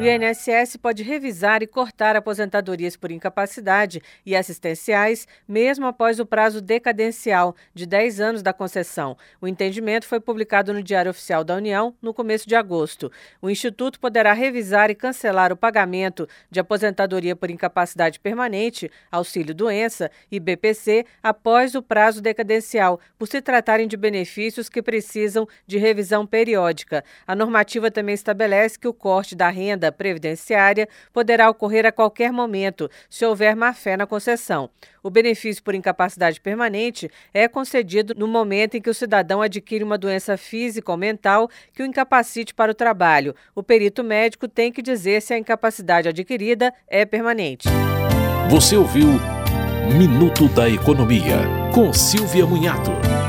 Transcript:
O INSS pode revisar e cortar aposentadorias por incapacidade e assistenciais, mesmo após o prazo decadencial de 10 anos da concessão. O entendimento foi publicado no Diário Oficial da União no começo de agosto. O Instituto poderá revisar e cancelar o pagamento de aposentadoria por incapacidade permanente, auxílio-doença e BPC após o prazo decadencial, por se tratarem de benefícios que precisam de revisão periódica. A normativa também estabelece que o corte da renda previdenciária poderá ocorrer a qualquer momento, se houver má-fé na concessão. O benefício por incapacidade permanente é concedido no momento em que o cidadão adquire uma doença física ou mental que o incapacite para o trabalho. O perito médico tem que dizer se a incapacidade adquirida é permanente. Você ouviu Minuto da Economia, com Silvia Munhato.